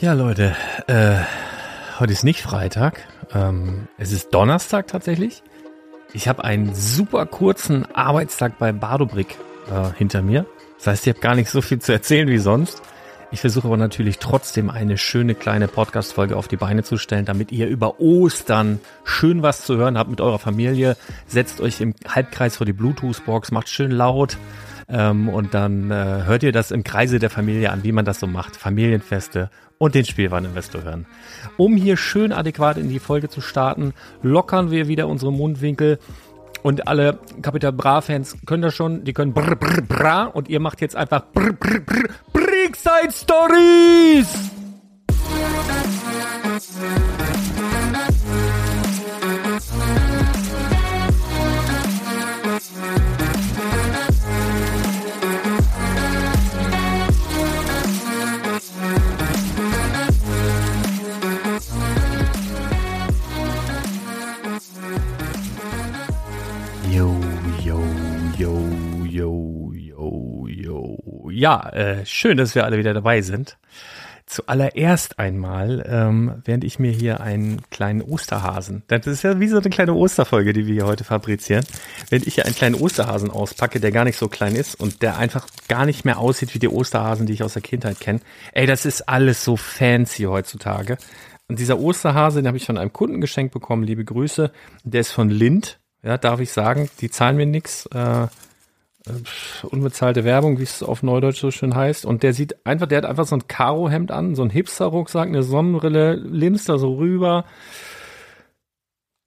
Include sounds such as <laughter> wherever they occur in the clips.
Ja, Leute, äh, heute ist nicht Freitag. Ähm, es ist Donnerstag tatsächlich. Ich habe einen super kurzen Arbeitstag bei Badobrick äh, hinter mir. Das heißt, ich habe gar nicht so viel zu erzählen wie sonst. Ich versuche aber natürlich trotzdem eine schöne kleine Podcast-Folge auf die Beine zu stellen, damit ihr über Ostern schön was zu hören habt mit eurer Familie. Setzt euch im Halbkreis vor die Bluetooth-Box, macht schön laut. Ähm, und dann äh, hört ihr das im Kreise der Familie an, wie man das so macht. Familienfeste und den Spielwareninvestor hören. Um hier schön adäquat in die Folge zu starten, lockern wir wieder unsere Mundwinkel. Und alle Capital Bra-Fans können das schon, die können brr, brr, bra und ihr macht jetzt einfach brr, brr, brr, Brickside Stories! Ja, äh, schön, dass wir alle wieder dabei sind. Zuallererst einmal, ähm, während ich mir hier einen kleinen Osterhasen, das ist ja wie so eine kleine Osterfolge, die wir hier heute fabrizieren, während ich hier einen kleinen Osterhasen auspacke, der gar nicht so klein ist und der einfach gar nicht mehr aussieht wie die Osterhasen, die ich aus der Kindheit kenne. Ey, das ist alles so fancy heutzutage. Und dieser Osterhase, den habe ich von einem Kunden geschenkt bekommen, liebe Grüße. Der ist von Lind, ja, darf ich sagen. Die zahlen mir nix. Äh, äh, unbezahlte Werbung, wie es auf Neudeutsch so schön heißt. Und der sieht einfach, der hat einfach so ein Karohemd an, so ein Hipster-Rucksack, eine Sonnenbrille, linst da so rüber.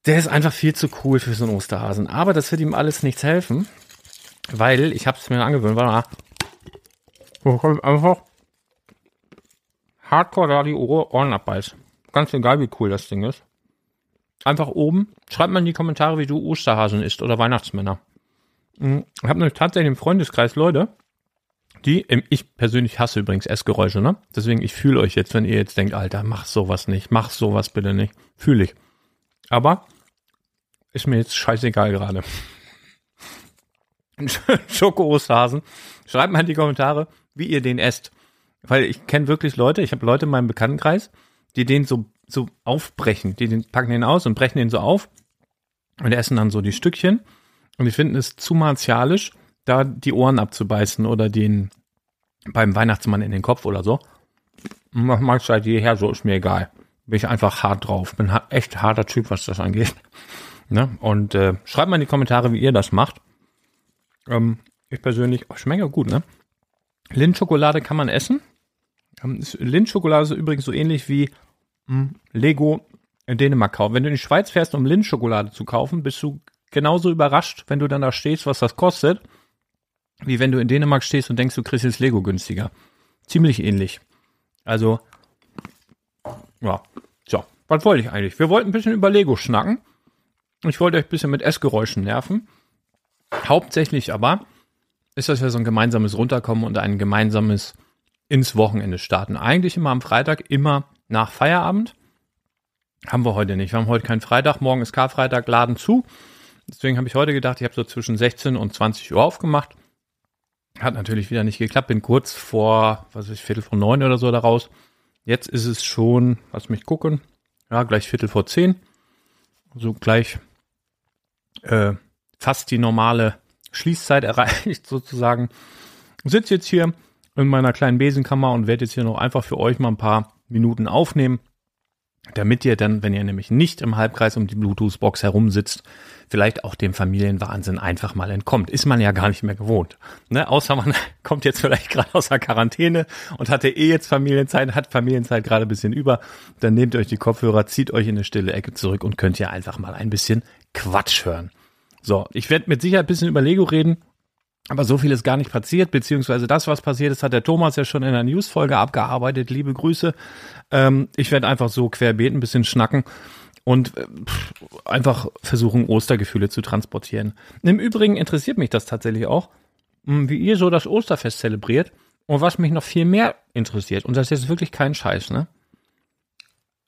Der ist einfach viel zu cool für so einen Osterhasen. Aber das wird ihm alles nichts helfen, weil ich habe es mir angewöhnt, war einfach hardcore da die Ohren abbeißt. Ganz egal, wie cool das Ding ist. Einfach oben. Schreibt mal in die Kommentare, wie du Osterhasen isst oder Weihnachtsmänner. Hm, ich habe nämlich tatsächlich im Freundeskreis Leute, die, ich persönlich hasse übrigens Essgeräusche, ne? Deswegen, ich fühle euch jetzt, wenn ihr jetzt denkt, Alter, mach sowas nicht, mach sowas bitte nicht. Fühle ich. Aber ist mir jetzt scheißegal gerade. <laughs> Schoko-Osterhasen. Schreibt mal in die Kommentare, wie ihr den esst. Weil ich kenne wirklich Leute, ich habe Leute in meinem Bekanntenkreis, die den so, so aufbrechen. Die packen den aus und brechen den so auf und essen dann so die Stückchen und ich finde es zu martialisch, da die Ohren abzubeißen oder den beim Weihnachtsmann in den Kopf oder so. Mach mal seit jeher so, ist mir egal. Bin ich einfach hart drauf. Bin echt harter Typ, was das angeht. <laughs> Ne? Und äh, schreibt mal in die Kommentare, wie ihr das macht. Ähm, ich persönlich, oh, schmeckt gut, ne? Lindschokolade kann man essen. Ähm, Lindschokolade ist übrigens so ähnlich wie Lego in Dänemark kaufen. Wenn du in die Schweiz fährst, um Lindschokolade zu kaufen, bist du genauso überrascht, wenn du dann da stehst, was das kostet, wie wenn du in Dänemark stehst und denkst, du kriegst jetzt Lego günstiger. Ziemlich ähnlich. Also, ja, so, was wollte ich eigentlich? Wir wollten ein bisschen über Lego schnacken. Ich wollte euch ein bisschen mit Essgeräuschen nerven. Hauptsächlich aber ist das ja so ein gemeinsames Runterkommen und ein gemeinsames ins Wochenende starten. Eigentlich immer am Freitag, immer nach Feierabend. Haben wir heute nicht. Wir haben heute keinen Freitag. Morgen ist Karfreitag, Laden zu. Deswegen habe ich heute gedacht, ich habe so zwischen 16 und 20 Uhr aufgemacht. Hat natürlich wieder nicht geklappt. Bin kurz vor, was weiß ich, Viertel vor neun oder so daraus. Jetzt ist es schon, lass mich gucken, ja, gleich Viertel vor zehn. So gleich äh, fast die normale Schließzeit <laughs> erreicht sozusagen. Sitze jetzt hier in meiner kleinen Besenkammer und werde jetzt hier noch einfach für euch mal ein paar Minuten aufnehmen damit ihr dann, wenn ihr nämlich nicht im Halbkreis um die Bluetooth-Box herumsitzt, vielleicht auch dem Familienwahnsinn einfach mal entkommt. Ist man ja gar nicht mehr gewohnt. Ne? Außer man <laughs> kommt jetzt vielleicht gerade aus der Quarantäne und hatte eh jetzt Familienzeit, hat Familienzeit gerade ein bisschen über. Dann nehmt euch die Kopfhörer, zieht euch in eine stille Ecke zurück und könnt ihr einfach mal ein bisschen Quatsch hören. So, ich werde mit Sicherheit ein bisschen über Lego reden. Aber so viel ist gar nicht passiert, beziehungsweise das, was passiert ist, hat der Thomas ja schon in der Newsfolge abgearbeitet. Liebe Grüße. Ähm, ich werde einfach so querbeet ein bisschen schnacken und äh, einfach versuchen, Ostergefühle zu transportieren. Im Übrigen interessiert mich das tatsächlich auch, hm, wie ihr so das Osterfest zelebriert. Und was mich noch viel mehr interessiert, und das ist jetzt wirklich kein Scheiß, ne?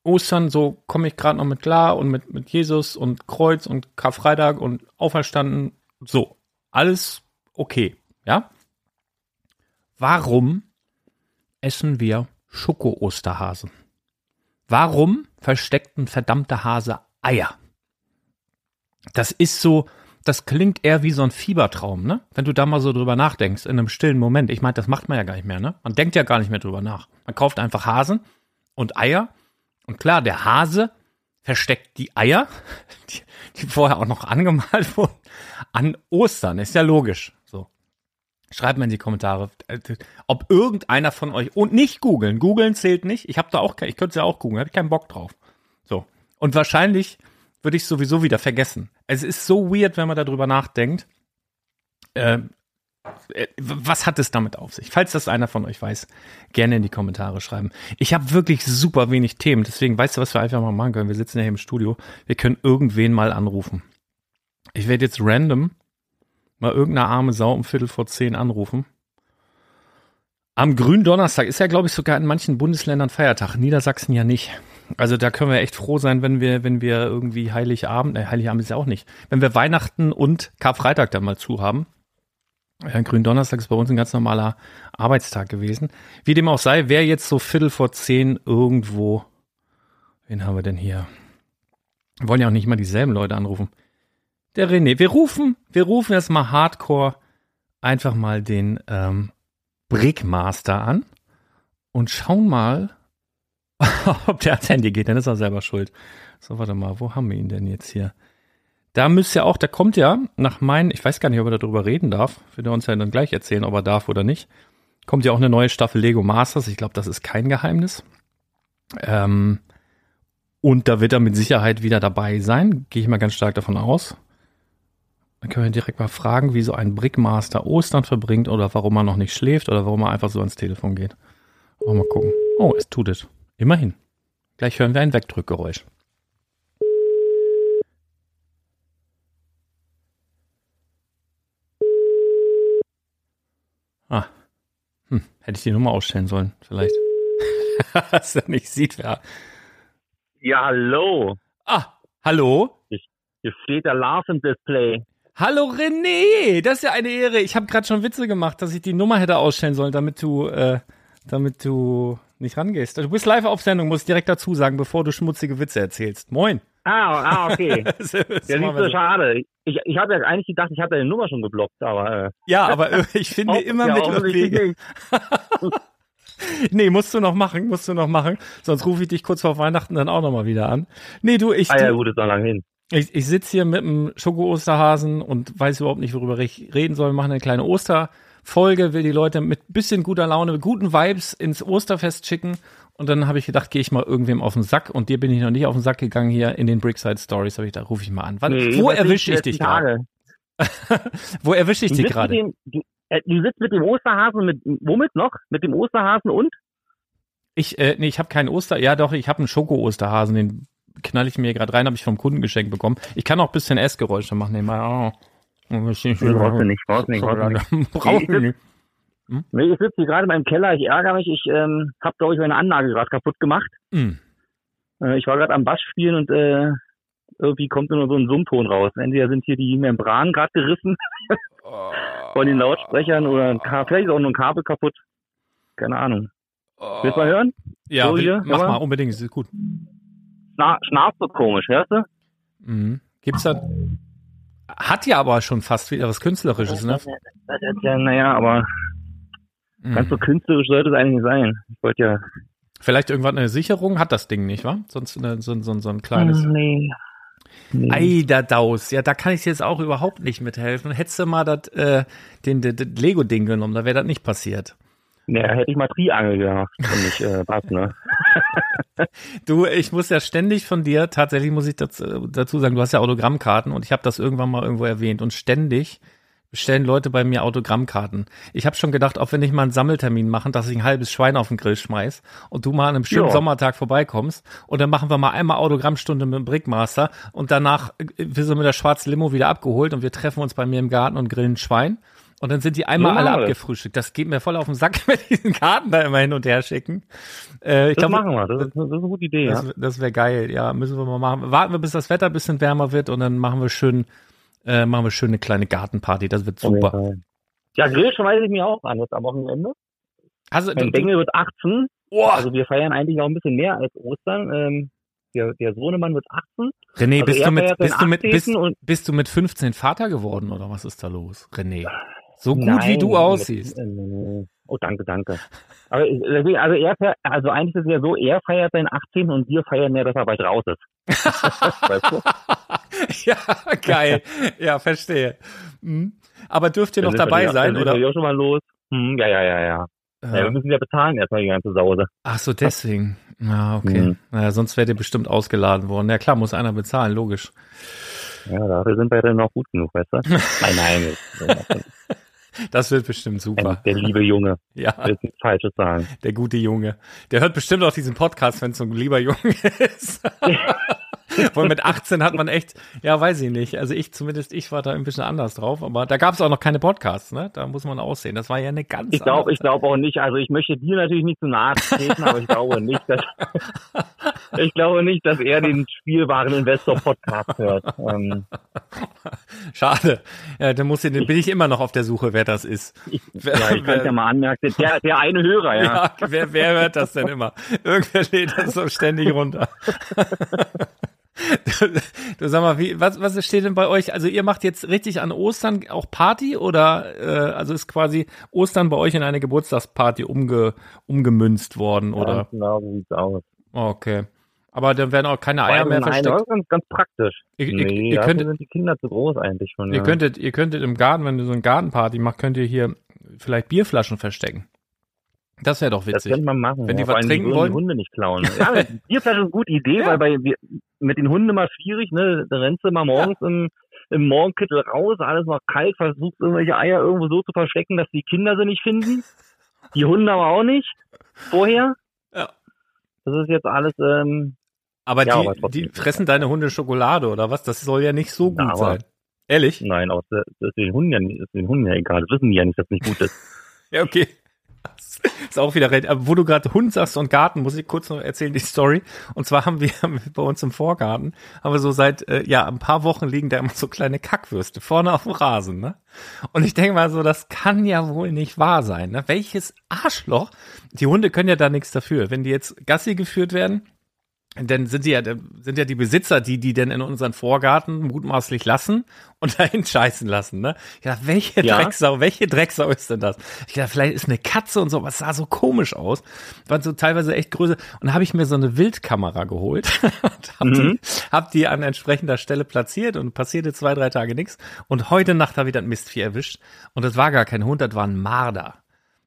Ostern, so komme ich gerade noch mit klar und mit, mit Jesus und Kreuz und Karfreitag und Auferstanden, so. Alles okay, ja? Warum essen wir Schoko-Osterhase. Warum versteckt ein verdammter Hase Eier? Das ist so, das klingt eher wie so ein Fiebertraum, ne? Wenn du da mal so drüber nachdenkst, in einem stillen Moment. Ich meine, das macht man ja gar nicht mehr, ne? Man denkt ja gar nicht mehr drüber nach. Man kauft einfach Hasen und Eier. Und klar, der Hase versteckt die Eier, <laughs> die, die vorher auch noch angemalt <laughs> wurden, an Ostern. Ist ja logisch. So. Schreibt mir in die Kommentare, ob irgendeiner von euch und nicht googeln. Googeln zählt nicht. Ich habe da auch, ich könnte es ja auch googeln, habe ich keinen Bock drauf. So. Und wahrscheinlich würde ich sowieso wieder vergessen. Es ist so weird, wenn man darüber nachdenkt. Ähm, äh, was hat es damit auf sich? Falls das einer von euch weiß, gerne in die Kommentare schreiben. Ich habe wirklich super wenig Themen, deswegen weißt du, was wir einfach mal machen können. Wir sitzen ja hier im Studio. Wir können irgendwen mal anrufen. Ich werde jetzt random mal irgendeine arme Sau um Viertel vor zehn anrufen. Am Gründonnerstag ist ja, glaube ich, sogar in manchen Bundesländern Feiertag. Niedersachsen ja nicht. Also da können wir echt froh sein, wenn wir, wenn wir irgendwie Heiligabend, äh, Heiligabend ist ja auch nicht, wenn wir Weihnachten und Karfreitag dann mal zu haben. Ja, Gründonnerstag ist bei uns ein ganz normaler Arbeitstag gewesen. Wie dem auch sei, wer jetzt so Viertel vor zehn irgendwo, wen haben wir denn hier? Wir wollen ja auch nicht mal dieselben Leute anrufen. Der René. Wir rufen, wir rufen jetzt mal Hardcore einfach mal den ähm, Brickmaster an und schauen mal, <laughs> ob der ans Handy geht. Dann ist er selber schuld. So, warte mal, wo haben wir ihn denn jetzt hier? Da müsste ja auch, da kommt ja nach meinen, ich weiß gar nicht, ob er darüber reden darf, wird er uns ja dann gleich erzählen, ob er darf oder nicht. Kommt ja auch eine neue Staffel Lego Masters. Ich glaube, das ist kein Geheimnis. Ähm, und da wird er mit Sicherheit wieder dabei sein. Gehe ich mal ganz stark davon aus. Dann können wir direkt mal fragen, wie so ein Brickmaster Ostern verbringt oder warum er noch nicht schläft oder warum er einfach so ans Telefon geht. Mal gucken. Oh, es tut es. Immerhin. Gleich hören wir ein Wegdrückgeräusch. Ah. Hm. Hätte ich die Nummer ausstellen sollen, vielleicht. <laughs> Dass er nicht sieht, wer. Ja, hallo. Ah, hallo? Hier steht der Lars im Display. Hallo René, das ist ja eine Ehre. Ich habe gerade schon Witze gemacht, dass ich die Nummer hätte ausstellen sollen, damit du, äh, damit du nicht rangehst. Du bist live auf Sendung, muss ich direkt dazu sagen, bevor du schmutzige Witze erzählst. Moin. Ah, ah okay. <laughs> das ist ja, so schade. Ich, ich habe ja eigentlich gedacht, ich habe deine Nummer schon geblockt, aber. Äh, ja, aber äh, ich finde <laughs> immer ja, Mittelwege. <laughs> nee, musst du noch machen, musst du noch machen. Sonst rufe ich dich kurz vor Weihnachten dann auch nochmal wieder an. Nee, du, ich. Ah ja, gut, ist noch lang hin. Ich, ich sitze hier mit einem Schoko-Osterhasen und weiß überhaupt nicht, worüber ich reden soll. Wir machen eine kleine Osterfolge, will die Leute mit bisschen guter Laune, mit guten Vibes ins Osterfest schicken. Und dann habe ich gedacht, gehe ich mal irgendwem auf den Sack. Und dir bin ich noch nicht auf den Sack gegangen hier in den Brickside Stories. Habe ich da rufe ich mal an. Wann, nee, wo erwische ich dich gerade? <laughs> wo erwische ich dich gerade? Du, äh, du sitzt mit dem Osterhasen mit womit noch? Mit dem Osterhasen und? Ich, äh, nee, ich habe keinen Oster. Ja, doch, ich habe einen Schoko-Osterhasen. Den knall ich mir gerade rein, habe ich vom Kunden geschenkt bekommen. Ich kann auch ein bisschen Essgeräusche machen. Nebenbei. Oh. Brauchst du nicht, brauchst du nicht, brauchst du nicht. Brauchst du nicht. Hm? Nee, ich sitze hier gerade in meinem Keller, ich ärgere mich, ich ähm, habe, glaube ich, meine Anlage gerade kaputt gemacht. Mm. Äh, ich war gerade am Bass spielen und äh, irgendwie kommt nur so ein Summton raus. Entweder sind hier die Membranen gerade gerissen oh. <laughs> von den Lautsprechern oder vielleicht ist auch nur ein Kabel kaputt. Keine Ahnung. Oh. Willst du mal hören? Ja, so will, mach mal, unbedingt, ist gut. Schna schnarft so komisch, hörst du? Mhm. Gibt's da. Hat ja aber schon fast wieder was Künstlerisches, ne? Ja, naja, aber mhm. ganz so künstlerisch sollte es eigentlich sein. Ich wollte ja. Vielleicht irgendwann eine Sicherung hat das Ding nicht, wa? Sonst eine, so, so, so ein kleines. Nee. Nee. Eiderdaus, ja, da kann ich jetzt auch überhaupt nicht mithelfen. Hättest du mal das, äh, den, den, den Lego-Ding genommen, da wäre das nicht passiert. Ja, hätte ich mal Triangel gemacht, wenn ich äh, was, ne? <laughs> du, ich muss ja ständig von dir, tatsächlich muss ich dazu, dazu sagen, du hast ja Autogrammkarten und ich habe das irgendwann mal irgendwo erwähnt und ständig stellen Leute bei mir Autogrammkarten. Ich habe schon gedacht, auch wenn ich mal einen Sammeltermin machen, dass ich ein halbes Schwein auf den Grill schmeiß und du mal an einem schönen jo. Sommertag vorbeikommst und dann machen wir mal einmal Autogrammstunde mit dem Brickmaster und danach äh, wir sind mit der schwarzen Limo wieder abgeholt und wir treffen uns bei mir im Garten und grillen Schwein und dann sind die einmal alle abgefrühstückt. Das geht mir voll auf den Sack, <laughs> wenn diesen Karten da immer hin und her schicken. Äh, ich das glaub, machen wir. Das ist, das ist, eine gute Idee. Das, ja. das wäre geil. Ja, müssen wir mal machen. Warten wir, bis das Wetter ein bisschen wärmer wird und dann machen wir schön, äh, machen wir schön eine kleine Gartenparty. Das wird super. Okay. Ja, Grill schmeiße ich mir auch an jetzt am Wochenende. Also, mein Bengel wird 18 Oh. Also wir feiern eigentlich auch ein bisschen mehr als Ostern. Ähm, der, der Sohnemann wird 18. René, also bist, du mit, bist, du mit, bist, bist, du mit 15 Vater geworden oder was ist da los? René. So gut Nein, wie du aussiehst. Mit, oh, danke, danke. Aber äh, also er also eigentlich ist es ja so, er feiert seinen 18. und wir feiern ja, dass er bald raus ist. <laughs> weißt du? Ja, geil. Ja, verstehe. Hm. Aber dürft ihr noch dabei sein, oder? Ja, schon mal los. Hm, ja, ja, ja, ja. Ja, wir müssen ja bezahlen erstmal die ganze Sause. Ach so, deswegen. Ja, okay. Mhm. Naja, sonst wärt ihr bestimmt ausgeladen worden. Ja klar, muss einer bezahlen, logisch. Ja, dafür sind wir dann noch gut genug, weißt du? nein, nein. <laughs> Das wird bestimmt super. Der, liebe Junge. <laughs> Ja. Will nichts Falsches sagen. Der gute Junge. Der hört bestimmt auch diesen Podcast, wenn es so ein lieber Junge <laughs> ist. <laughs> <laughs> Weil mit 18 hat man echt, ja, weiß ich nicht. Also ich, zumindest ich war da ein bisschen anders drauf, aber da gab es auch noch keine Podcasts, ne? Da muss man aussehen. Das war ja eine ganz Ich glaube, ich glaube auch nicht, also ich möchte dir natürlich nicht zu nahe treten, aber ich glaube nicht, dass <laughs> ich glaube nicht, dass er den spielbaren Investor Podcast hört. Ähm, Schade. Ja, dann muss ich, dann bin ich immer noch auf der Suche, wer das ist. Ich, ja, ich kann ja mal anmerken, der, der eine Hörer, ja. ja wer, wer hört das denn immer? Irgendwer lädt das so ständig runter. <laughs> <laughs> Du, sag mal, wie, was, was steht denn bei euch? Also ihr macht jetzt richtig an Ostern auch Party oder äh, also ist quasi Ostern bei euch in eine Geburtstagsparty umge, umgemünzt worden oder? Ja, genau, so sieht's aus. Okay. Aber dann werden auch keine Eier mehr versteckt. Nein, ganz, ganz praktisch. Ihr, nee, ihr könntet, sind die Kinder zu groß eigentlich schon. Ihr ja. könntet, ihr könntet im Garten, wenn du so eine Gartenparty machst, könnt ihr hier vielleicht Bierflaschen verstecken. Das wäre doch witzig. Das könnte man machen. Wenn die was trinken die wollen. Die Hunde nicht klauen. <laughs> ja, Bierflasche ist eine gute Idee, ja. weil bei, mit den Hunden immer schwierig, ne? Da rennst du mal morgens ja. im, im Morgenkittel raus, alles noch kalt, versuchst irgendwelche Eier irgendwo so zu verstecken, dass die Kinder sie nicht finden. <laughs> Die Hunde aber auch nicht. Vorher. Ja. Das ist jetzt alles, ähm, aber ja, die, aber die fressen deine Hunde Schokolade oder was? Das soll ja nicht so gut ja, sein. Ehrlich? Nein, aber das ist den Hunden ja, ist den Hunden ja egal. Das wissen die ja nicht, dass es nicht gut ist. <laughs> ja, okay. <laughs> ist auch wieder recht. Aber wo du gerade Hund sagst und Garten, muss ich kurz noch erzählen die Story. Und zwar <laughs> haben wir bei uns im Vorgarten, haben wir so seit äh, ja ein paar Wochen liegen da immer so kleine Kackwürste vorne auf dem Rasen, ne? Und ich denke mal so, das kann ja wohl nicht wahr sein, ne? Welches Arschloch? Die Hunde können ja da nichts dafür, wenn die jetzt Gassi geführt werden dann sind sie ja, sind ja die Besitzer, die die denn in unseren Vorgarten mutmaßlich lassen und <laughs> dahin scheißen lassen, ne? Ja, welche ja. Drecksau, welche Drecksau ist denn das? Ich dachte, vielleicht ist eine Katze und so, aber es sah so komisch aus. Waren so teilweise echt größer. Und da habe ich mir so eine Wildkamera geholt <laughs> hab, mhm. die, hab die an entsprechender Stelle platziert und passierte zwei, drei Tage nichts. Und heute Nacht habe ich das Mistvieh erwischt. Und das war gar kein Hund, das war ein Marder.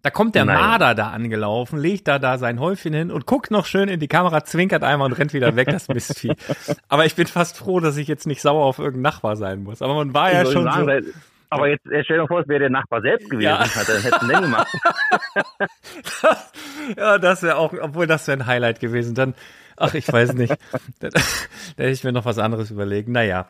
Da kommt der Nein. Marder da angelaufen, legt da da sein Häufchen hin und guckt noch schön in die Kamera, zwinkert einmal und rennt wieder weg, das Mistvieh. <laughs> Aber ich bin fast froh, dass ich jetzt nicht sauer auf irgendeinen Nachbar sein muss. Aber man war ja schon sagen, so, aber jetzt stell dir vor, es wäre der Nachbar selbst gewesen, ja. hat er hätten den gemacht. <laughs> ja, das wäre auch, obwohl das wäre ein Highlight gewesen. Dann, ach, ich weiß nicht. <laughs> da, da hätte ich mir noch was anderes überlegen. Naja,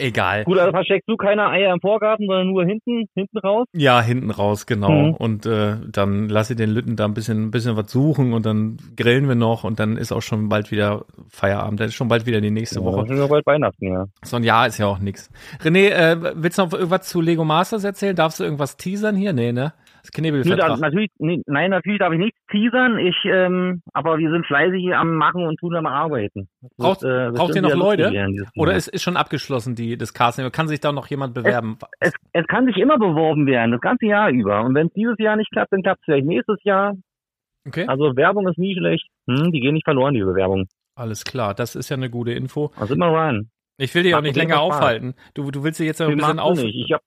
Egal. Gut, also versteckst du keine Eier im Vorgarten, sondern nur hinten, hinten raus? Ja, hinten raus, genau. Mhm. Und äh, dann lasse ich den Lütten da ein bisschen, ein bisschen was suchen und dann grillen wir noch und dann ist auch schon bald wieder Feierabend. Dann ist schon bald wieder die nächste ja, Woche. Dann ist ja bald Weihnachten, ja. So ein Jahr ist ja auch nix. René, äh, willst du noch irgendwas zu Lego Masters erzählen? Darfst du irgendwas teasern hier? Nee, ne? Das Knebelvertrag. Natürlich, nee, nein, natürlich darf ich nichts teasern. Ich, ähm, aber wir sind fleißig am Machen und tun am Arbeiten. Braucht, äh, braucht ihr noch Leute? Oder ist, ist schon abgeschlossen, die, das Casting? Kann sich da noch jemand bewerben? Es, es, es kann sich immer beworben werden, das ganze Jahr über. Und wenn es dieses Jahr nicht klappt, dann klappt es vielleicht nächstes Jahr. Okay. Also Werbung ist nie schlecht. Hm, die gehen nicht verloren, die Bewerbung. Alles klar, das ist ja eine gute Info. Also immer rein. Ich will dich auch nicht länger aufhalten. Du, du willst dich jetzt ein bisschen auf. Nicht. Ich hab,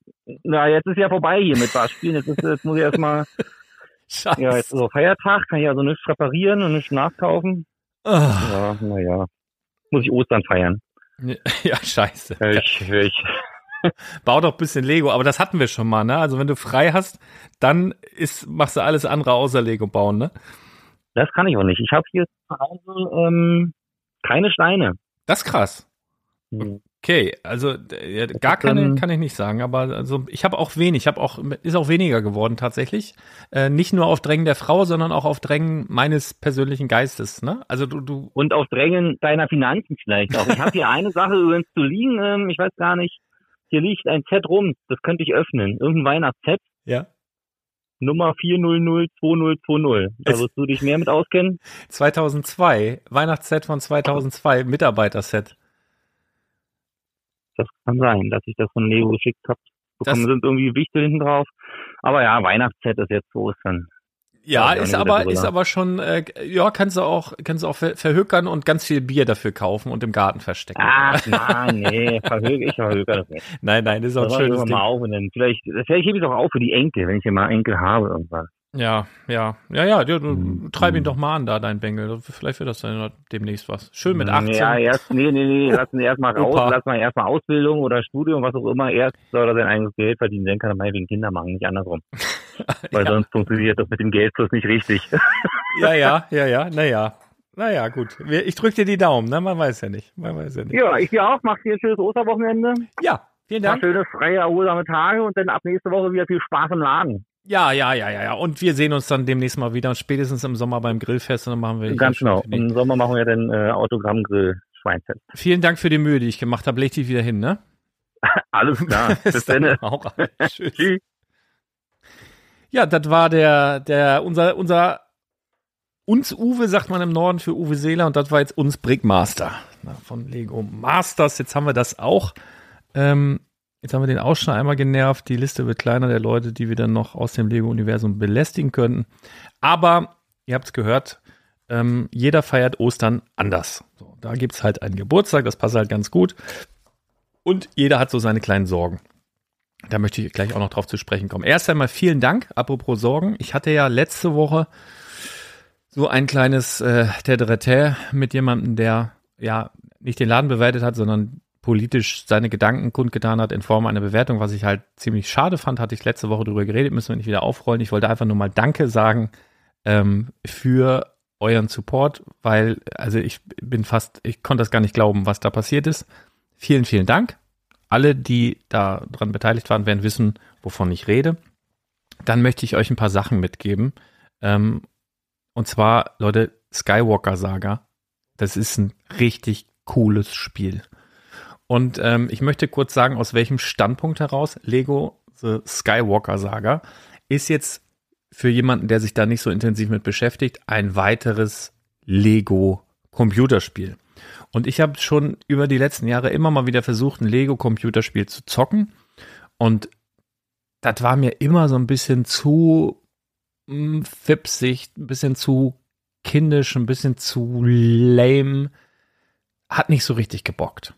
na, jetzt ist ja vorbei hier mit Barspielen. Jetzt, ist, jetzt muss ich erstmal. <laughs> Scheiße. Ja, jetzt ist so Feiertag, kann ich also nichts reparieren und nichts nachkaufen. Oh. Ja, naja. Muss ich Ostern feiern. Ja, <laughs> scheiße. Ich, ich. <laughs> Bau doch ein bisschen Lego, aber das hatten wir schon mal, ne? Also wenn du frei hast, dann ist, machst du alles andere außer Lego bauen, ne? Das kann ich auch nicht. Ich habe hier zu Hause ähm, keine Steine. Das ist krass. Hm. Okay, also ja, gar keine kann ich nicht sagen, aber also ich habe auch wenig, ich habe auch ist auch weniger geworden tatsächlich, äh, nicht nur auf Drängen der Frau, sondern auch auf Drängen meines persönlichen Geistes, ne? Also du du und auf Drängen deiner Finanzen vielleicht auch. Ich habe hier eine Sache übrigens zu liegen, ähm, ich weiß gar nicht. Hier liegt ein Set rum, das könnte ich öffnen, irgendein Weihnachtset. Ja. Nummer 4002020. Da wirst du dich mehr mit auskennen. <laughs> 2002, Weihnachtsset von 2002, Mitarbeiterset. Das kann sein, dass ich das von Lego geschickt habe. Bekommen sind irgendwie Wichtel hinten drauf. Aber ja, Weihnachtsset ist jetzt so, ist dann ja, ist aber, ist aber schon, äh, ja, kannst du auch, kannst du auch ver verhökern und ganz viel Bier dafür kaufen und im Garten verstecken. Ach, <laughs> nein, nee, verhöker, ich verhöker das nicht. Nein, nein, das ist auch das ein schönes Ding. Mal auf und dann vielleicht, vielleicht hebe ich es auch auf für die Enkel, wenn ich hier mal Enkel habe irgendwann. Ja, ja, ja, ja, du mhm. treib ihn doch mal an da, dein Bengel. Vielleicht wird das dann demnächst was. Schön mit 18. Ja, erst, nee, nee, nee, <laughs> lass ihn erstmal raus, lass mal erstmal Ausbildung oder Studium, was auch immer. Erst soll er sein eigenes Geld verdienen, dann kann er mal wegen Kinder machen, nicht andersrum. <laughs> Weil ja. sonst funktioniert das mit dem Geldfluss nicht richtig. <laughs> ja, ja, ja, ja, naja. Naja, gut. Ich drücke dir die Daumen, ne? Man weiß ja nicht. Man weiß ja nicht. Ja, ich dir auch. Mach dir ein schönes Osterwochenende. Ja, vielen Dank. Mach schöne, freie, erholsame Tage und dann ab nächste Woche wieder viel Spaß im Laden. Ja, ja, ja, ja, ja. Und wir sehen uns dann demnächst mal wieder und spätestens im Sommer beim Grillfest und dann machen wir. Ganz genau. Im Sommer machen wir dann äh, Autogrammgrill Schweinfest. Vielen Dank für die Mühe, die ich gemacht habe. Leg dich wieder hin, ne? <laughs> Alles klar. <laughs> Bis dann. Auch. <laughs> Tschüss. Ja, das war der, der, unser, unser, uns Uwe sagt man im Norden für Uwe Seeler und das war jetzt uns Brickmaster von Lego Masters. Jetzt haben wir das auch. Ähm, Jetzt haben wir den auch einmal genervt. Die Liste wird kleiner der Leute, die wir dann noch aus dem Lego-Universum belästigen könnten. Aber ihr habt es gehört, ähm, jeder feiert Ostern anders. So, da gibt es halt einen Geburtstag, das passt halt ganz gut. Und jeder hat so seine kleinen Sorgen. Da möchte ich gleich auch noch drauf zu sprechen kommen. Erst einmal vielen Dank, apropos Sorgen. Ich hatte ja letzte Woche so ein kleines äh, Tête mit jemandem, der ja nicht den Laden bewertet hat, sondern politisch seine Gedanken kundgetan hat in Form einer Bewertung, was ich halt ziemlich schade fand, hatte ich letzte Woche darüber geredet, müssen wir nicht wieder aufrollen. Ich wollte einfach nur mal Danke sagen ähm, für euren Support, weil, also ich bin fast, ich konnte das gar nicht glauben, was da passiert ist. Vielen, vielen Dank. Alle, die da dran beteiligt waren, werden wissen, wovon ich rede. Dann möchte ich euch ein paar Sachen mitgeben. Ähm, und zwar, Leute, Skywalker Saga. Das ist ein richtig cooles Spiel. Und ähm, ich möchte kurz sagen, aus welchem Standpunkt heraus Lego The Skywalker Saga ist jetzt für jemanden, der sich da nicht so intensiv mit beschäftigt, ein weiteres Lego Computerspiel. Und ich habe schon über die letzten Jahre immer mal wieder versucht, ein Lego Computerspiel zu zocken. Und das war mir immer so ein bisschen zu hm, fipsig, ein bisschen zu kindisch, ein bisschen zu lame. Hat nicht so richtig gebockt.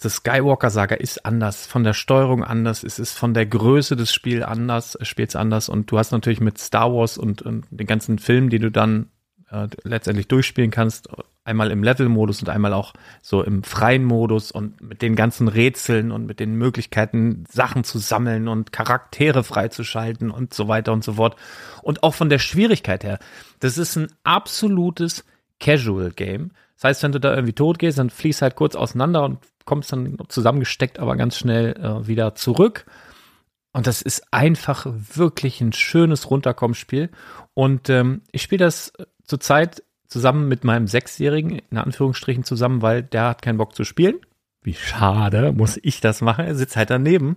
Das Skywalker-Saga ist anders, von der Steuerung anders, es ist von der Größe des Spiels anders, äh, Spiels anders und du hast natürlich mit Star Wars und, und den ganzen Filmen, die du dann äh, letztendlich durchspielen kannst, einmal im Level-Modus und einmal auch so im freien Modus und mit den ganzen Rätseln und mit den Möglichkeiten, Sachen zu sammeln und Charaktere freizuschalten und so weiter und so fort. Und auch von der Schwierigkeit her. Das ist ein absolutes Casual-Game. Das heißt, wenn du da irgendwie tot gehst, dann fließt halt kurz auseinander und kommst dann zusammengesteckt, aber ganz schnell äh, wieder zurück. Und das ist einfach wirklich ein schönes Runterkommspiel. Und ähm, ich spiele das zurzeit zusammen mit meinem Sechsjährigen, in Anführungsstrichen zusammen, weil der hat keinen Bock zu spielen. Wie schade, muss ich das machen. Er sitzt halt daneben.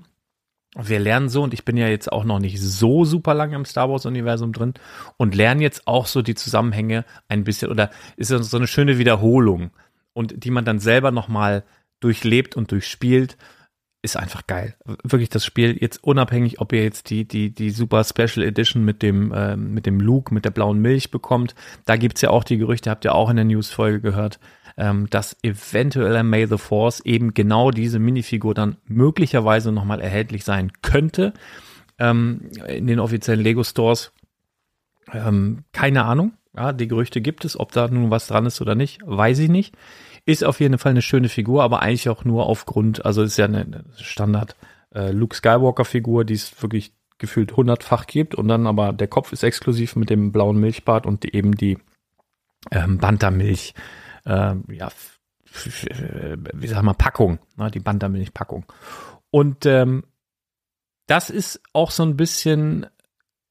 Wir lernen so, und ich bin ja jetzt auch noch nicht so super lange im Star Wars-Universum drin und lernen jetzt auch so die Zusammenhänge ein bisschen, oder ist so eine schöne Wiederholung und die man dann selber nochmal durchlebt und durchspielt, ist einfach geil. Wirklich das Spiel jetzt unabhängig, ob ihr jetzt die die die Super Special Edition mit dem äh, mit dem Luke mit der blauen Milch bekommt. Da gibt's ja auch die Gerüchte, habt ihr auch in der News-Folge gehört, ähm, dass eventuell May the Force eben genau diese Minifigur dann möglicherweise nochmal erhältlich sein könnte ähm, in den offiziellen Lego Stores. Ähm, keine Ahnung. Ja, die Gerüchte gibt es, ob da nun was dran ist oder nicht, weiß ich nicht. Ist auf jeden Fall eine schöne Figur, aber eigentlich auch nur aufgrund, also ist ja eine Standard äh, Luke Skywalker Figur, die es wirklich gefühlt hundertfach gibt und dann aber der Kopf ist exklusiv mit dem blauen Milchbart und die, eben die ähm, Bantermilch, äh, ja, wie sag mal, Packung, ne, die Bantermilch-Packung. Und ähm, das ist auch so ein bisschen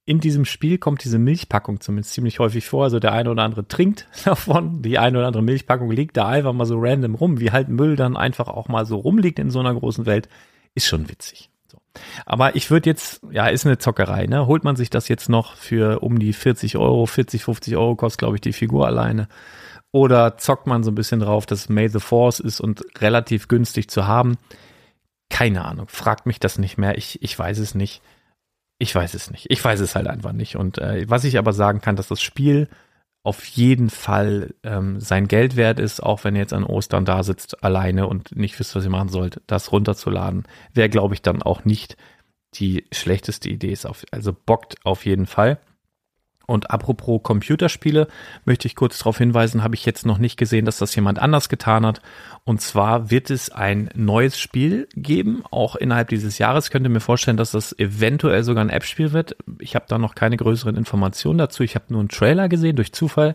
in diesem Spiel kommt diese Milchpackung zumindest ziemlich häufig vor. Also der eine oder andere trinkt <laughs> davon, die eine oder andere Milchpackung liegt da einfach mal so random rum, wie halt Müll dann einfach auch mal so rumliegt in so einer großen Welt, ist schon witzig. So. Aber ich würde jetzt, ja, ist eine Zockerei, ne? Holt man sich das jetzt noch für um die 40 Euro, 40, 50 Euro kostet, glaube ich, die Figur alleine. Oder zockt man so ein bisschen drauf, dass May the Force ist und relativ günstig zu haben? Keine Ahnung. Fragt mich das nicht mehr. Ich, ich weiß es nicht. Ich weiß es nicht. Ich weiß es halt einfach nicht. Und äh, was ich aber sagen kann, dass das Spiel auf jeden Fall ähm, sein Geld wert ist, auch wenn ihr jetzt an Ostern da sitzt, alleine und nicht wisst, was ihr machen sollt, das runterzuladen, wäre, glaube ich, dann auch nicht die schlechteste Idee. Ist auf, also bockt auf jeden Fall. Und apropos Computerspiele, möchte ich kurz darauf hinweisen, habe ich jetzt noch nicht gesehen, dass das jemand anders getan hat. Und zwar wird es ein neues Spiel geben, auch innerhalb dieses Jahres. Ich könnte mir vorstellen, dass das eventuell sogar ein App-Spiel wird. Ich habe da noch keine größeren Informationen dazu. Ich habe nur einen Trailer gesehen durch Zufall.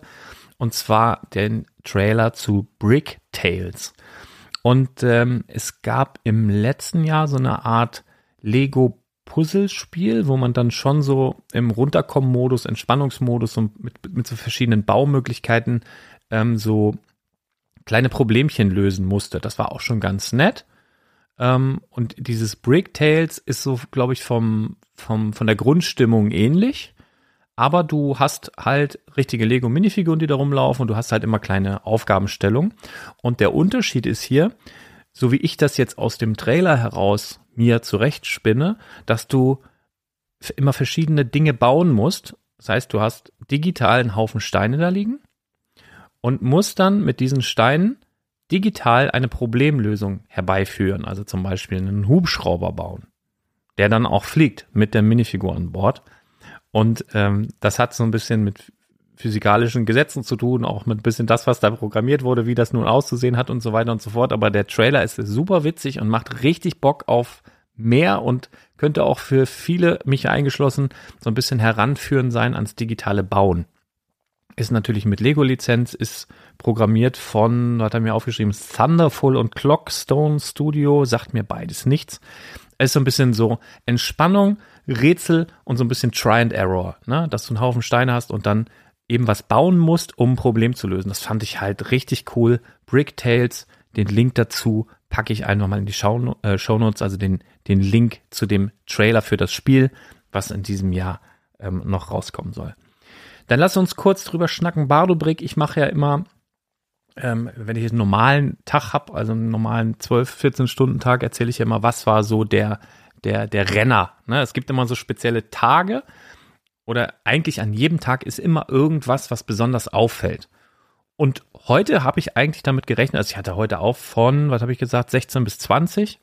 Und zwar den Trailer zu Brick Tales. Und ähm, es gab im letzten Jahr so eine Art Lego Puzzlespiel, wo man dann schon so im Runterkommen-Modus, Entspannungsmodus und mit, mit so verschiedenen Baumöglichkeiten ähm, so kleine Problemchen lösen musste. Das war auch schon ganz nett. Ähm, und dieses Brick Tales ist so, glaube ich, vom, vom, von der Grundstimmung ähnlich. Aber du hast halt richtige Lego-Minifiguren, die da rumlaufen und du hast halt immer kleine Aufgabenstellungen. Und der Unterschied ist hier, so wie ich das jetzt aus dem Trailer heraus mir zurechtspinne, dass du immer verschiedene Dinge bauen musst. Das heißt, du hast digital einen Haufen Steine da liegen und musst dann mit diesen Steinen digital eine Problemlösung herbeiführen. Also zum Beispiel einen Hubschrauber bauen, der dann auch fliegt mit der Minifigur an Bord. Und ähm, das hat so ein bisschen mit physikalischen Gesetzen zu tun, auch mit ein bisschen das, was da programmiert wurde, wie das nun auszusehen hat und so weiter und so fort. Aber der Trailer ist super witzig und macht richtig Bock auf mehr und könnte auch für viele, mich eingeschlossen, so ein bisschen heranführen sein ans digitale Bauen. Ist natürlich mit Lego-Lizenz, ist programmiert von, hat er mir aufgeschrieben, Thunderful und Clockstone Studio, sagt mir beides nichts. Ist so ein bisschen so Entspannung, Rätsel und so ein bisschen Try and Error, ne? dass du einen Haufen Steine hast und dann eben was bauen musst, um ein Problem zu lösen. Das fand ich halt richtig cool. Brick Tales, den Link dazu packe ich einfach mal in die Show, äh, Show Notes, also den, den Link zu dem Trailer für das Spiel, was in diesem Jahr ähm, noch rauskommen soll. Dann lass uns kurz drüber schnacken. Bardo Brick, ich mache ja immer, ähm, wenn ich einen normalen Tag habe, also einen normalen 12, 14 Stunden Tag, erzähle ich ja immer, was war so der, der, der Renner. Ne? Es gibt immer so spezielle Tage, oder eigentlich an jedem Tag ist immer irgendwas, was besonders auffällt. Und heute habe ich eigentlich damit gerechnet, also ich hatte heute auch von, was habe ich gesagt, 16 bis 20.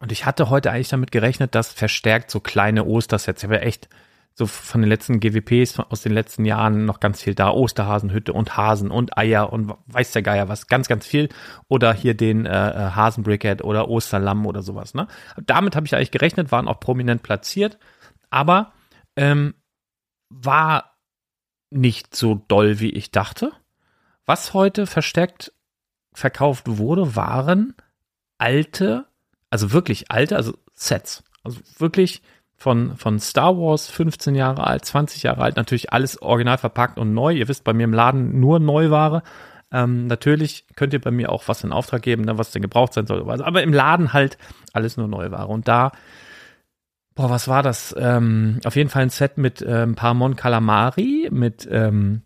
Und ich hatte heute eigentlich damit gerechnet, dass verstärkt so kleine Ostersets, ich habe ja echt so von den letzten GWPs aus den letzten Jahren noch ganz viel da. Osterhasenhütte und Hasen und Eier und weiß der Geier was, ganz, ganz viel. Oder hier den äh, äh Hasenbrickhead oder Osterlamm oder sowas. Ne? Damit habe ich eigentlich gerechnet, waren auch prominent platziert. Aber ähm, war nicht so doll, wie ich dachte. Was heute verstärkt verkauft wurde, waren alte, also wirklich alte, also Sets. Also wirklich von, von Star Wars 15 Jahre alt, 20 Jahre alt, natürlich alles original verpackt und neu. Ihr wisst, bei mir im Laden nur Neuware. Ähm, natürlich könnt ihr bei mir auch was in Auftrag geben, ne, was denn gebraucht sein soll. Aber im Laden halt alles nur Neuware. Und da boah, was war das? Ähm, auf jeden Fall ein Set mit äh, ein paar Mon Calamari, mit ähm,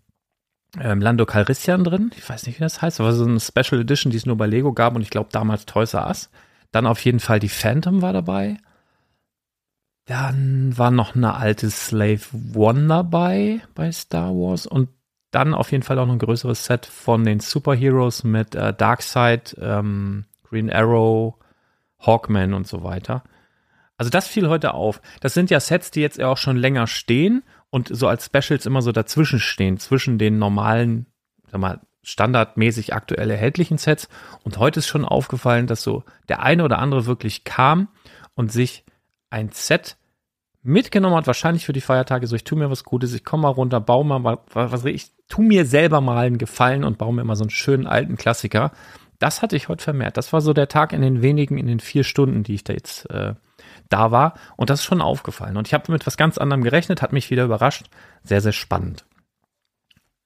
ähm, Lando Calrissian drin. Ich weiß nicht, wie das heißt, aber so eine Special Edition, die es nur bei Lego gab und ich glaube damals Toys R Us. Dann auf jeden Fall die Phantom war dabei. Dann war noch eine alte Slave One dabei bei Star Wars und dann auf jeden Fall auch noch ein größeres Set von den Superheroes mit äh, Darkseid, ähm, Green Arrow, Hawkman und so weiter. Also das fiel heute auf. Das sind ja Sets, die jetzt ja auch schon länger stehen und so als Specials immer so dazwischen stehen, zwischen den normalen, sag mal, standardmäßig aktuell erhältlichen Sets. Und heute ist schon aufgefallen, dass so der eine oder andere wirklich kam und sich ein Set mitgenommen hat, wahrscheinlich für die Feiertage, so ich tu mir was Gutes, ich komme mal runter, baue mal was, ich tu mir selber mal einen Gefallen und baue mir mal so einen schönen alten Klassiker. Das hatte ich heute vermehrt. Das war so der Tag in den wenigen, in den vier Stunden, die ich da jetzt äh, da war. Und das ist schon aufgefallen. Und ich habe mit was ganz anderem gerechnet, hat mich wieder überrascht. Sehr, sehr spannend.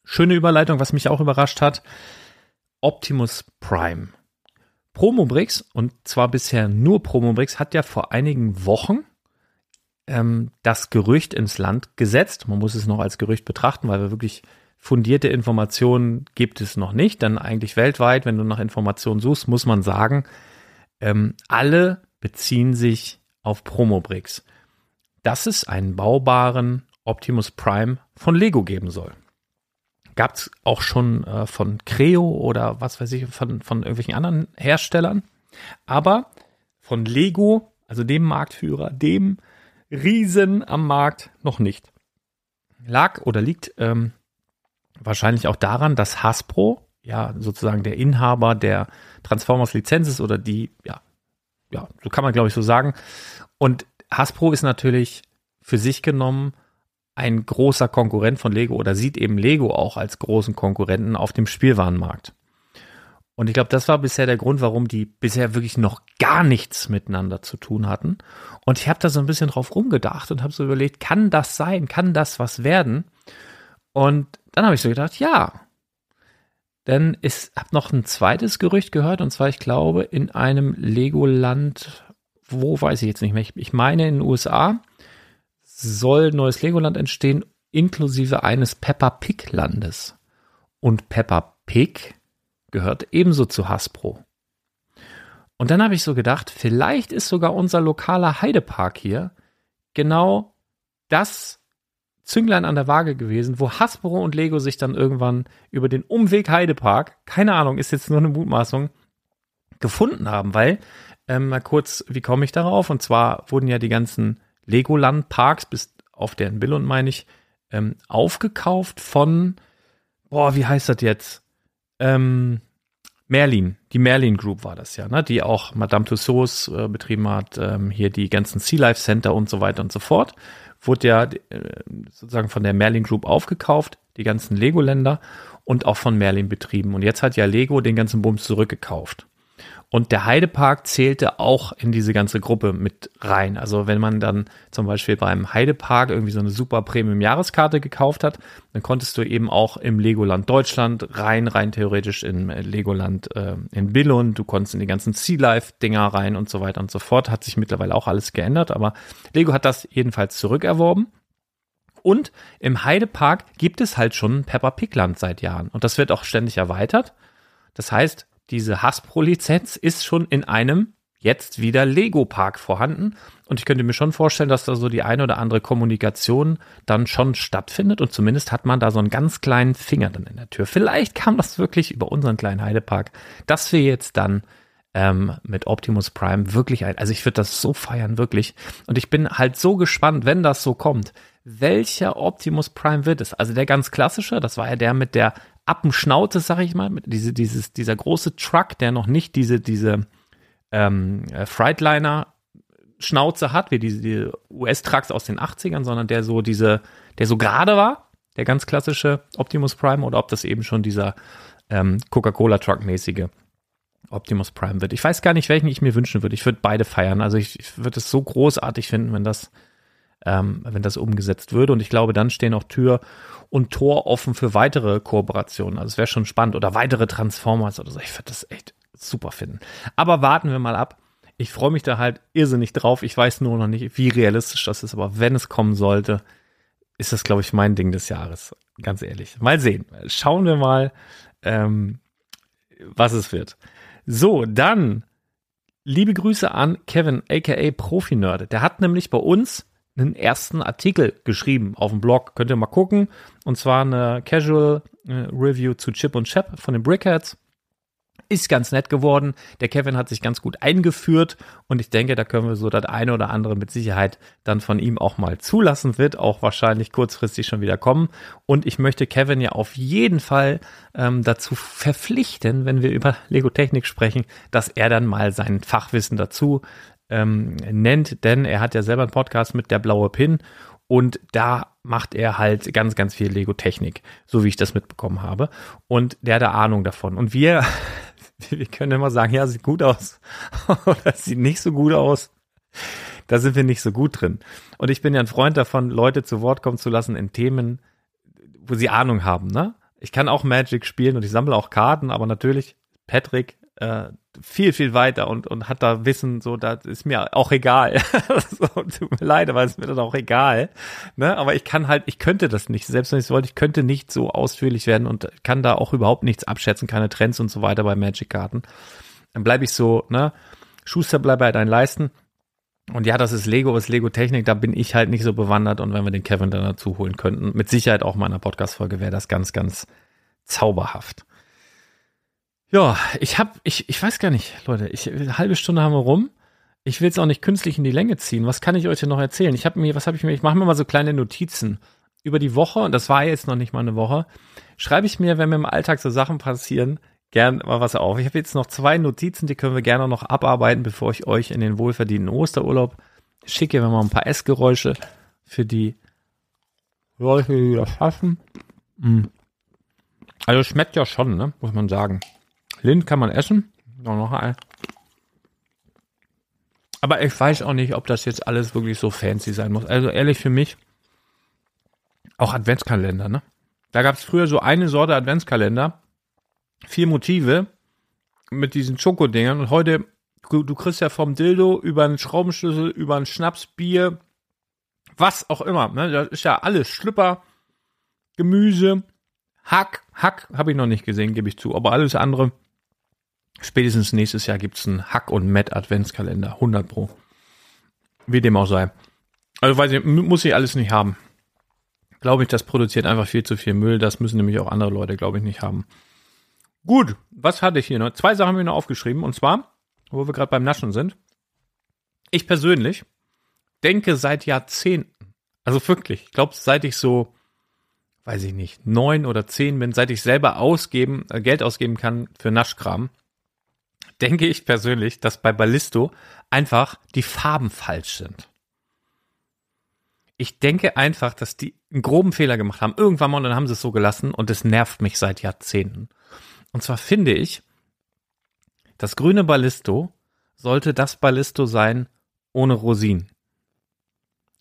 Schöne Überleitung, was mich auch überrascht hat. Optimus Prime. Promobrix, und zwar bisher nur Promobrix, hat ja vor einigen Wochen ähm, das Gerücht ins Land gesetzt. Man muss es noch als Gerücht betrachten, weil wir wirklich fundierte Informationen gibt es noch nicht. Denn eigentlich weltweit, wenn du nach Informationen suchst, muss man sagen, ähm, alle beziehen sich auf Promobrix, dass es einen baubaren Optimus Prime von Lego geben soll. Gab es auch schon äh, von Creo oder was weiß ich, von, von irgendwelchen anderen Herstellern. Aber von Lego, also dem Marktführer, dem Riesen am Markt, noch nicht. Lag oder liegt ähm, wahrscheinlich auch daran, dass Hasbro, ja, sozusagen der Inhaber der Transformers Lizenz ist oder die, ja, ja, so kann man glaube ich so sagen. Und Hasbro ist natürlich für sich genommen ein großer Konkurrent von Lego oder sieht eben Lego auch als großen Konkurrenten auf dem Spielwarenmarkt. Und ich glaube, das war bisher der Grund, warum die bisher wirklich noch gar nichts miteinander zu tun hatten. Und ich habe da so ein bisschen drauf rumgedacht und habe so überlegt, kann das sein? Kann das was werden? Und dann habe ich so gedacht, ja. Denn ich habe noch ein zweites Gerücht gehört, und zwar, ich glaube, in einem Legoland, wo weiß ich jetzt nicht mehr, ich meine in den USA, soll neues Legoland entstehen, inklusive eines Peppa Pig Landes. Und Peppa Pig gehört ebenso zu Hasbro. Und dann habe ich so gedacht, vielleicht ist sogar unser lokaler Heidepark hier genau das Zünglein an der Waage gewesen, wo Hasbro und Lego sich dann irgendwann über den Umweg Heidepark, keine Ahnung, ist jetzt nur eine Mutmaßung, gefunden haben, weil, ähm, mal kurz, wie komme ich darauf? Und zwar wurden ja die ganzen Legoland-Parks, bis auf deren Billund meine ich, ähm, aufgekauft von, boah, wie heißt das jetzt? Ähm, Merlin, die Merlin Group war das ja, ne? die auch Madame Tussauds äh, betrieben hat, ähm, hier die ganzen Sea Life Center und so weiter und so fort. Wurde ja äh, sozusagen von der Merlin Group aufgekauft, die ganzen Lego-Länder und auch von Merlin betrieben. Und jetzt hat ja Lego den ganzen Bums zurückgekauft. Und der Heidepark zählte auch in diese ganze Gruppe mit rein. Also wenn man dann zum Beispiel beim Heidepark irgendwie so eine super Premium-Jahreskarte gekauft hat, dann konntest du eben auch im Legoland Deutschland rein, rein theoretisch in Legoland äh, in Billund. Du konntest in die ganzen Sea Life-Dinger rein und so weiter und so fort. Hat sich mittlerweile auch alles geändert, aber Lego hat das jedenfalls zurückerworben. Und im Heidepark gibt es halt schon Peppa Pig Land seit Jahren. Und das wird auch ständig erweitert. Das heißt, diese Hasbro-Lizenz ist schon in einem jetzt wieder Lego-Park vorhanden. Und ich könnte mir schon vorstellen, dass da so die eine oder andere Kommunikation dann schon stattfindet. Und zumindest hat man da so einen ganz kleinen Finger dann in der Tür. Vielleicht kam das wirklich über unseren kleinen Heidepark, dass wir jetzt dann ähm, mit Optimus Prime wirklich ein. Also ich würde das so feiern, wirklich. Und ich bin halt so gespannt, wenn das so kommt. Welcher Optimus Prime wird es? Also der ganz klassische, das war ja der mit der Appenschnaute, sag ich mal, diese, dieses, dieser große Truck, der noch nicht diese, diese ähm, äh, Freightliner Schnauze hat, wie diese, die US-Trucks aus den 80ern, sondern der so diese, der so gerade war, der ganz klassische Optimus Prime, oder ob das eben schon dieser ähm, Coca-Cola-Truck-mäßige Optimus Prime wird. Ich weiß gar nicht, welchen ich mir wünschen würde. Ich würde beide feiern. Also ich, ich würde es so großartig finden, wenn das, ähm, wenn das umgesetzt würde. Und ich glaube, dann stehen auch Tür und Tor offen für weitere Kooperationen. Also es wäre schon spannend oder weitere Transformers oder so. Ich würde das echt super finden. Aber warten wir mal ab. Ich freue mich da halt irrsinnig drauf. Ich weiß nur noch nicht, wie realistisch das ist, aber wenn es kommen sollte, ist das, glaube ich, mein Ding des Jahres. Ganz ehrlich. Mal sehen. Schauen wir mal, ähm, was es wird. So, dann liebe Grüße an Kevin, aka Profi Nerd. Der hat nämlich bei uns einen ersten Artikel geschrieben auf dem Blog. Könnt ihr mal gucken. Und zwar eine Casual äh, Review zu Chip und Chap von den Brickheads. Ist ganz nett geworden. Der Kevin hat sich ganz gut eingeführt und ich denke, da können wir so das eine oder andere mit Sicherheit dann von ihm auch mal zulassen, wird auch wahrscheinlich kurzfristig schon wieder kommen. Und ich möchte Kevin ja auf jeden Fall ähm, dazu verpflichten, wenn wir über Lego Technik sprechen, dass er dann mal sein Fachwissen dazu ähm, nennt, denn er hat ja selber einen Podcast mit der blaue Pin und da macht er halt ganz, ganz viel Lego-Technik, so wie ich das mitbekommen habe. Und der hat da Ahnung davon. Und wir, <laughs> wir können immer sagen, ja, sieht gut aus <laughs> oder sieht nicht so gut aus. Da sind wir nicht so gut drin. Und ich bin ja ein Freund davon, Leute zu Wort kommen zu lassen in Themen, wo sie Ahnung haben, ne? Ich kann auch Magic spielen und ich sammle auch Karten, aber natürlich, Patrick äh, viel, viel weiter und, und hat da Wissen, so, das ist mir auch egal. <laughs> so, tut mir leid, aber es ist mir dann auch egal. Ne? Aber ich kann halt, ich könnte das nicht, selbst wenn ich es wollte, ich könnte nicht so ausführlich werden und kann da auch überhaupt nichts abschätzen, keine Trends und so weiter bei Magic-Karten. Dann bleibe ich so, ne, Schuster bleibe bei deinen Leisten. Und ja, das ist Lego, ist Lego-Technik, da bin ich halt nicht so bewandert. Und wenn wir den Kevin dann dazu holen könnten, mit Sicherheit auch meiner Podcast-Folge, wäre das ganz, ganz zauberhaft. Ja, ich hab, ich, ich weiß gar nicht, Leute, ich, eine halbe Stunde haben wir rum. Ich will es auch nicht künstlich in die Länge ziehen. Was kann ich euch denn noch erzählen? Ich habe mir, was habe ich mir, ich mache mir mal so kleine Notizen über die Woche, und das war jetzt noch nicht mal eine Woche, schreibe ich mir, wenn mir im Alltag so Sachen passieren, gern mal was auf. Ich habe jetzt noch zwei Notizen, die können wir gerne noch abarbeiten, bevor ich euch in den wohlverdienten Osterurlaub schicke. Wenn wir mal ein paar Essgeräusche für die Leute, die das schaffen. Hm. Also schmeckt ja schon, ne? muss man sagen. Lind kann man essen. Noch, noch ein. Aber ich weiß auch nicht, ob das jetzt alles wirklich so fancy sein muss. Also ehrlich für mich, auch Adventskalender, ne? Da gab es früher so eine Sorte Adventskalender, vier Motive mit diesen Schokodingern und heute, du, du kriegst ja vom Dildo über einen Schraubenschlüssel, über ein Schnapsbier, was auch immer, ne? Das ist ja alles Schlüpper, Gemüse, Hack, Hack habe ich noch nicht gesehen, gebe ich zu, aber alles andere Spätestens nächstes Jahr gibt's einen Hack und Matt Adventskalender. 100 pro. Wie dem auch sei. Also weiß ich, muss ich alles nicht haben. Glaube ich, das produziert einfach viel zu viel Müll. Das müssen nämlich auch andere Leute, glaube ich, nicht haben. Gut, was hatte ich hier noch? Zwei Sachen habe ich noch aufgeschrieben. Und zwar, wo wir gerade beim Naschen sind. Ich persönlich denke seit Jahrzehnten, also wirklich, ich glaube, seit ich so, weiß ich nicht, neun oder zehn bin, seit ich selber ausgeben, äh, Geld ausgeben kann für Naschkram, denke ich persönlich, dass bei Ballisto einfach die Farben falsch sind. Ich denke einfach, dass die einen groben Fehler gemacht haben. Irgendwann mal und dann haben sie es so gelassen und es nervt mich seit Jahrzehnten. Und zwar finde ich, das grüne Ballisto sollte das Ballisto sein ohne Rosinen.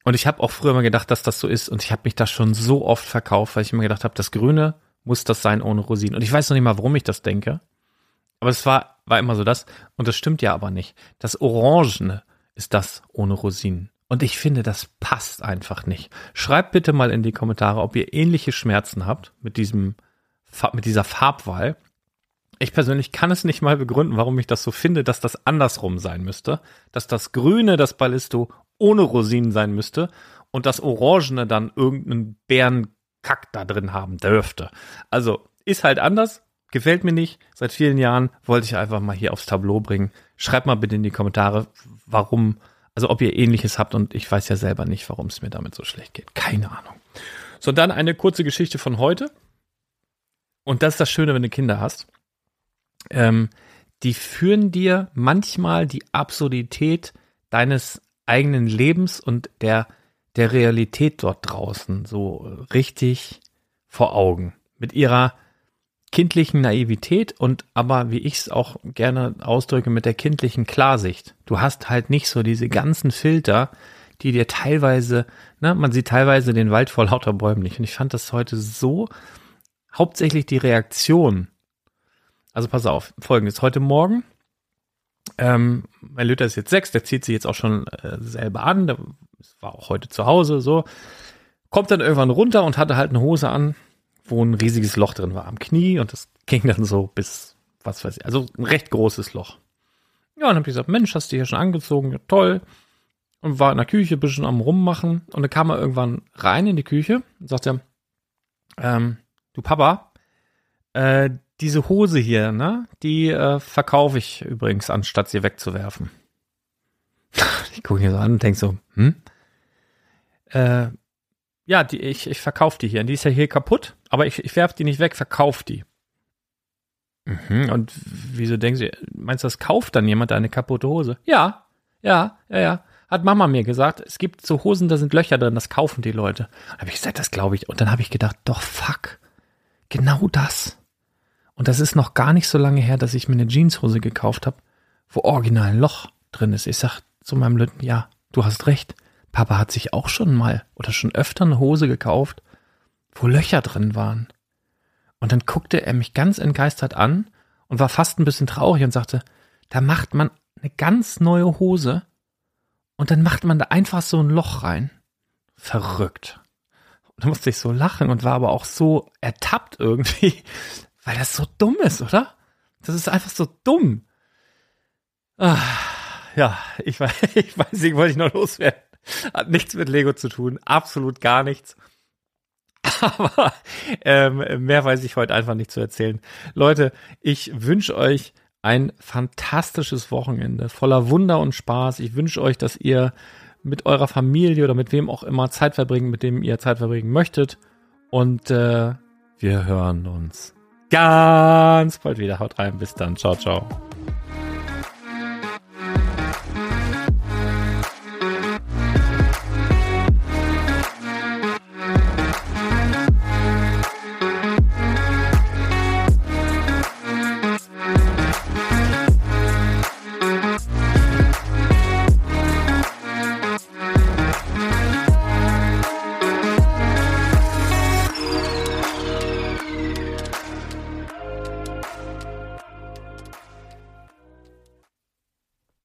Und ich habe auch früher mal gedacht, dass das so ist und ich habe mich das schon so oft verkauft, weil ich immer gedacht habe, das Grüne muss das sein ohne Rosinen. Und ich weiß noch nicht mal, warum ich das denke. Aber es war, war immer so das. Und das stimmt ja aber nicht. Das Orangene ist das ohne Rosinen. Und ich finde, das passt einfach nicht. Schreibt bitte mal in die Kommentare, ob ihr ähnliche Schmerzen habt mit diesem, mit dieser Farbwahl. Ich persönlich kann es nicht mal begründen, warum ich das so finde, dass das andersrum sein müsste. Dass das Grüne, das Ballisto, ohne Rosinen sein müsste und das Orangene dann irgendeinen Bärenkack da drin haben dürfte. Also, ist halt anders, Gefällt mir nicht. Seit vielen Jahren wollte ich einfach mal hier aufs Tableau bringen. Schreibt mal bitte in die Kommentare, warum, also ob ihr ähnliches habt und ich weiß ja selber nicht, warum es mir damit so schlecht geht. Keine Ahnung. So, dann eine kurze Geschichte von heute. Und das ist das Schöne, wenn du Kinder hast. Ähm, die führen dir manchmal die Absurdität deines eigenen Lebens und der, der Realität dort draußen so richtig vor Augen. Mit ihrer kindlichen Naivität und aber, wie ich es auch gerne ausdrücke, mit der kindlichen Klarsicht. Du hast halt nicht so diese ganzen Filter, die dir teilweise, ne, man sieht teilweise den Wald vor lauter Bäumen nicht. Und ich fand das heute so, hauptsächlich die Reaktion. Also pass auf, folgendes, heute Morgen, ähm, mein Lütter ist jetzt sechs, der zieht sich jetzt auch schon äh, selber an, der war auch heute zu Hause, so, kommt dann irgendwann runter und hatte halt eine Hose an, wo ein riesiges Loch drin war am Knie und das ging dann so bis, was weiß ich, also ein recht großes Loch. Ja, und dann hab ich gesagt, Mensch, hast du hier schon angezogen? Ja, toll. Und war in der Küche ein bisschen am Rummachen und dann kam er irgendwann rein in die Küche und sagte, ähm, du Papa, äh, diese Hose hier, ne, die äh, verkaufe ich übrigens, anstatt sie wegzuwerfen. <laughs> ich gucke ihn so an und denk so, hm? Äh, ja, die, ich, ich verkaufe die hier. Die ist ja hier kaputt, aber ich, ich werfe die nicht weg, verkaufe die. Mhm, und wieso denken Sie, meinst du, das kauft dann jemand eine kaputte Hose? Ja, ja, ja, ja. Hat Mama mir gesagt, es gibt so Hosen, da sind Löcher drin, das kaufen die Leute. Habe ich gesagt, das glaube ich. Und dann habe ich gedacht, doch fuck, genau das. Und das ist noch gar nicht so lange her, dass ich mir eine Jeanshose gekauft habe, wo original ein Loch drin ist. Ich sag zu meinem Lütten, ja, du hast recht. Papa hat sich auch schon mal oder schon öfter eine Hose gekauft, wo Löcher drin waren. Und dann guckte er mich ganz entgeistert an und war fast ein bisschen traurig und sagte, da macht man eine ganz neue Hose und dann macht man da einfach so ein Loch rein. Verrückt. Und da musste ich so lachen und war aber auch so ertappt irgendwie, <laughs> weil das so dumm ist, oder? Das ist einfach so dumm. Ah, ja, ich weiß, <laughs> ich weiß nicht, wollte ich noch loswerden. Hat nichts mit Lego zu tun, absolut gar nichts. <laughs> Aber ähm, mehr weiß ich heute einfach nicht zu erzählen. Leute, ich wünsche euch ein fantastisches Wochenende voller Wunder und Spaß. Ich wünsche euch, dass ihr mit eurer Familie oder mit wem auch immer Zeit verbringen, mit dem ihr Zeit verbringen möchtet. Und äh, wir hören uns ganz bald wieder. Haut rein, bis dann. Ciao, ciao.